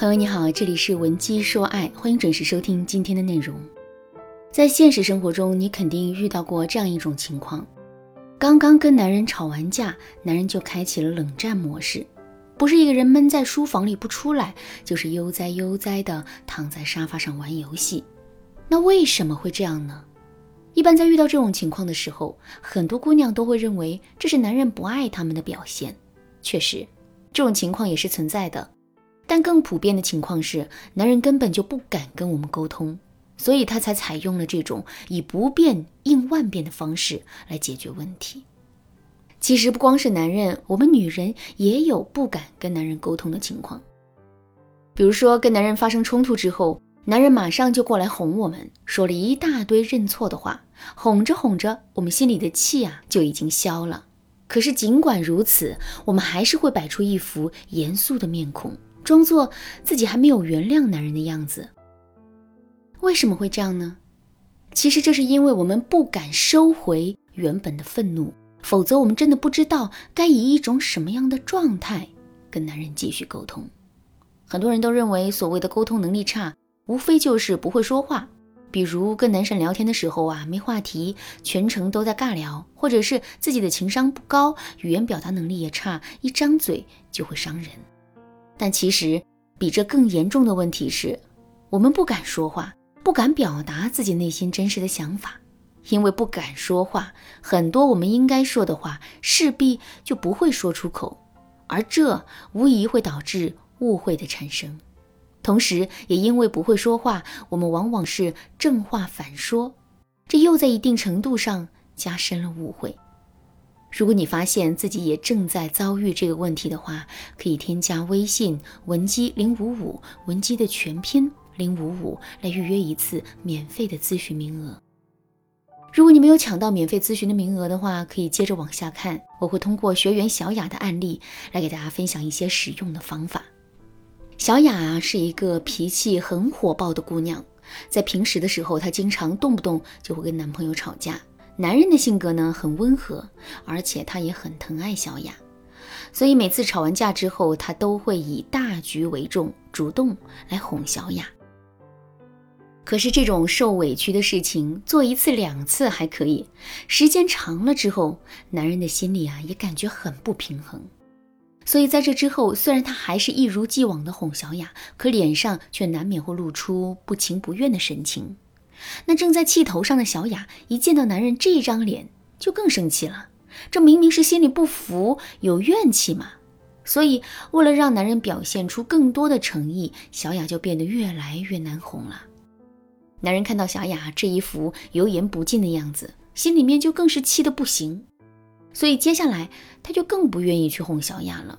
朋友你好，这里是文姬说爱，欢迎准时收听今天的内容。在现实生活中，你肯定遇到过这样一种情况：刚刚跟男人吵完架，男人就开启了冷战模式，不是一个人闷在书房里不出来，就是悠哉悠哉的躺在沙发上玩游戏。那为什么会这样呢？一般在遇到这种情况的时候，很多姑娘都会认为这是男人不爱她们的表现。确实，这种情况也是存在的。但更普遍的情况是，男人根本就不敢跟我们沟通，所以他才采用了这种以不变应万变的方式来解决问题。其实不光是男人，我们女人也有不敢跟男人沟通的情况。比如说，跟男人发生冲突之后，男人马上就过来哄我们，说了一大堆认错的话，哄着哄着，我们心里的气啊就已经消了。可是尽管如此，我们还是会摆出一副严肃的面孔。装作自己还没有原谅男人的样子，为什么会这样呢？其实这是因为我们不敢收回原本的愤怒，否则我们真的不知道该以一种什么样的状态跟男人继续沟通。很多人都认为所谓的沟通能力差，无非就是不会说话，比如跟男神聊天的时候啊没话题，全程都在尬聊，或者是自己的情商不高，语言表达能力也差，一张嘴就会伤人。但其实，比这更严重的问题是，我们不敢说话，不敢表达自己内心真实的想法，因为不敢说话，很多我们应该说的话势必就不会说出口，而这无疑会导致误会的产生。同时，也因为不会说话，我们往往是正话反说，这又在一定程度上加深了误会。如果你发现自己也正在遭遇这个问题的话，可以添加微信文姬零五五，文姬的全拼零五五，来预约一次免费的咨询名额。如果你没有抢到免费咨询的名额的话，可以接着往下看，我会通过学员小雅的案例来给大家分享一些实用的方法。小雅，是一个脾气很火爆的姑娘，在平时的时候，她经常动不动就会跟男朋友吵架。男人的性格呢很温和，而且他也很疼爱小雅，所以每次吵完架之后，他都会以大局为重，主动来哄小雅。可是这种受委屈的事情做一次两次还可以，时间长了之后，男人的心里啊也感觉很不平衡。所以在这之后，虽然他还是一如既往的哄小雅，可脸上却难免会露出不情不愿的神情。那正在气头上的小雅，一见到男人这张脸，就更生气了。这明明是心里不服、有怨气嘛。所以，为了让男人表现出更多的诚意，小雅就变得越来越难哄了。男人看到小雅这一副油盐不进的样子，心里面就更是气得不行。所以，接下来他就更不愿意去哄小雅了。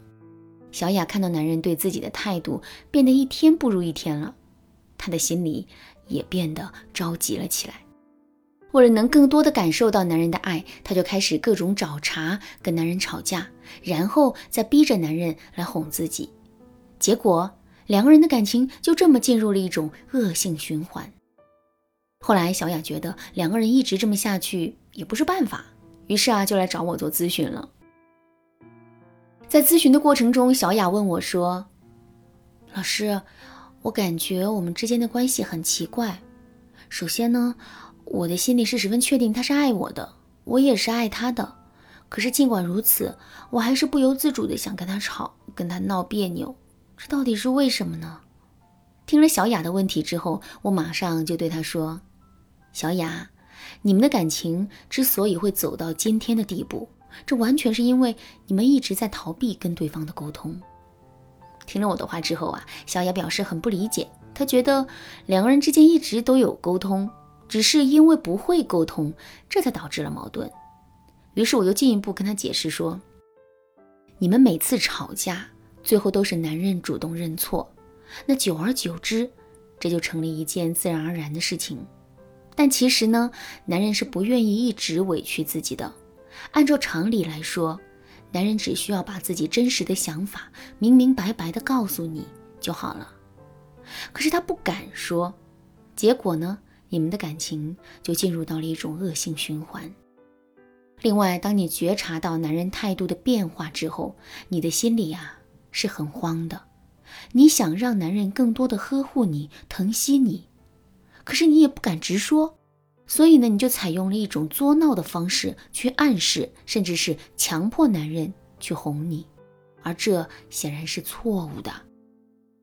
小雅看到男人对自己的态度变得一天不如一天了，她的心里。也变得着急了起来。为了能更多的感受到男人的爱，她就开始各种找茬，跟男人吵架，然后再逼着男人来哄自己。结果，两个人的感情就这么进入了一种恶性循环。后来，小雅觉得两个人一直这么下去也不是办法，于是啊，就来找我做咨询了。在咨询的过程中，小雅问我说：“老师。”我感觉我们之间的关系很奇怪。首先呢，我的心里是十分确定他是爱我的，我也是爱他的。可是尽管如此，我还是不由自主的想跟他吵，跟他闹别扭。这到底是为什么呢？听了小雅的问题之后，我马上就对她说：“小雅，你们的感情之所以会走到今天的地步，这完全是因为你们一直在逃避跟对方的沟通。”听了我的话之后啊，小雅表示很不理解。她觉得两个人之间一直都有沟通，只是因为不会沟通，这才导致了矛盾。于是我又进一步跟她解释说：“你们每次吵架，最后都是男人主动认错，那久而久之，这就成了一件自然而然的事情。但其实呢，男人是不愿意一直委屈自己的。按照常理来说。”男人只需要把自己真实的想法明明白白的告诉你就好了，可是他不敢说，结果呢，你们的感情就进入到了一种恶性循环。另外，当你觉察到男人态度的变化之后，你的心里啊是很慌的，你想让男人更多的呵护你、疼惜你，可是你也不敢直说，所以呢，你就采用了一种作闹的方式去暗示，甚至是强迫男人去哄你，而这显然是错误的。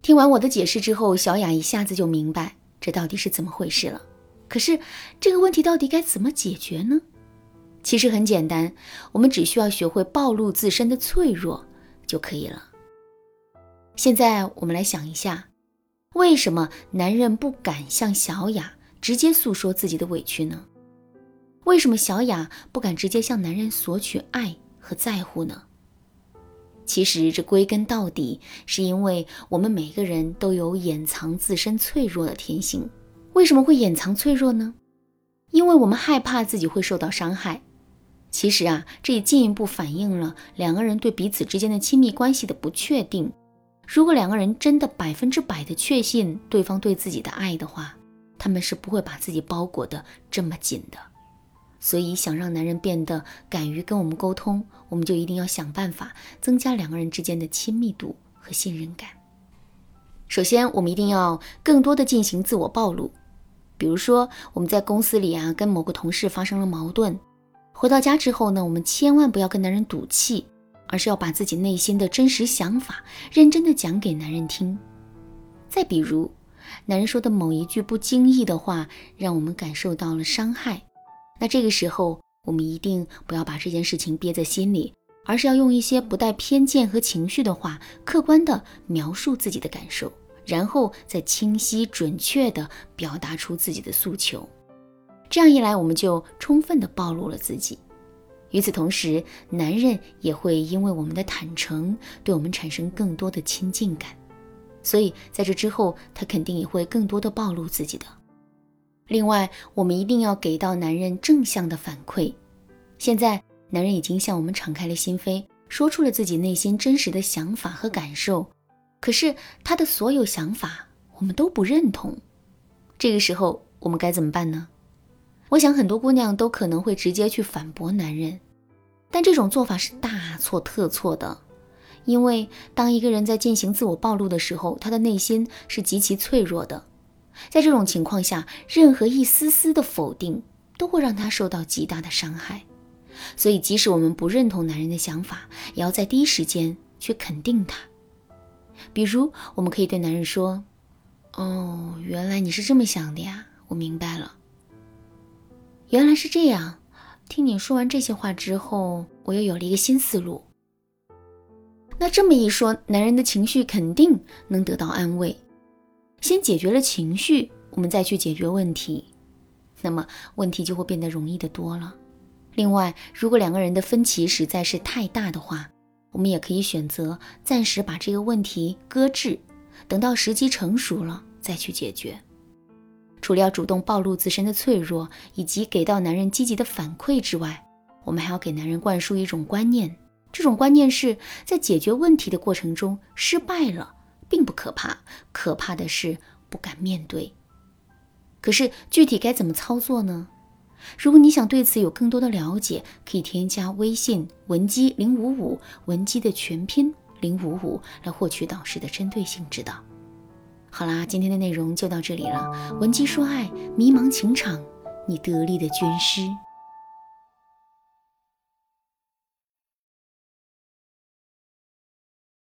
听完我的解释之后，小雅一下子就明白这到底是怎么回事了。可是这个问题到底该怎么解决呢？其实很简单，我们只需要学会暴露自身的脆弱就可以了。现在我们来想一下，为什么男人不敢向小雅直接诉说自己的委屈呢？为什么小雅不敢直接向男人索取爱和在乎呢？其实这归根到底是因为我们每个人都有掩藏自身脆弱的天性。为什么会掩藏脆弱呢？因为我们害怕自己会受到伤害。其实啊，这也进一步反映了两个人对彼此之间的亲密关系的不确定。如果两个人真的百分之百的确信对方对自己的爱的话，他们是不会把自己包裹的这么紧的。所以，想让男人变得敢于跟我们沟通，我们就一定要想办法增加两个人之间的亲密度和信任感。首先，我们一定要更多的进行自我暴露。比如说，我们在公司里啊，跟某个同事发生了矛盾，回到家之后呢，我们千万不要跟男人赌气，而是要把自己内心的真实想法认真的讲给男人听。再比如，男人说的某一句不经意的话，让我们感受到了伤害。那这个时候，我们一定不要把这件事情憋在心里，而是要用一些不带偏见和情绪的话，客观的描述自己的感受，然后再清晰准确的表达出自己的诉求。这样一来，我们就充分的暴露了自己。与此同时，男人也会因为我们的坦诚，对我们产生更多的亲近感。所以在这之后，他肯定也会更多的暴露自己的。另外，我们一定要给到男人正向的反馈。现在，男人已经向我们敞开了心扉，说出了自己内心真实的想法和感受。可是，他的所有想法我们都不认同。这个时候，我们该怎么办呢？我想，很多姑娘都可能会直接去反驳男人，但这种做法是大错特错的。因为，当一个人在进行自我暴露的时候，他的内心是极其脆弱的。在这种情况下，任何一丝丝的否定都会让他受到极大的伤害。所以，即使我们不认同男人的想法，也要在第一时间去肯定他。比如，我们可以对男人说：“哦，原来你是这么想的呀，我明白了。原来是这样。听你说完这些话之后，我又有了一个新思路。”那这么一说，男人的情绪肯定能得到安慰。先解决了情绪，我们再去解决问题，那么问题就会变得容易的多了。另外，如果两个人的分歧实在是太大的话，我们也可以选择暂时把这个问题搁置，等到时机成熟了再去解决。除了要主动暴露自身的脆弱，以及给到男人积极的反馈之外，我们还要给男人灌输一种观念，这种观念是在解决问题的过程中失败了。并不可怕，可怕的是不敢面对。可是具体该怎么操作呢？如果你想对此有更多的了解，可以添加微信文姬零五五，文姬的全拼零五五，来获取导师的针对性指导。好啦，今天的内容就到这里了。文姬说爱，迷茫情场，你得力的军师。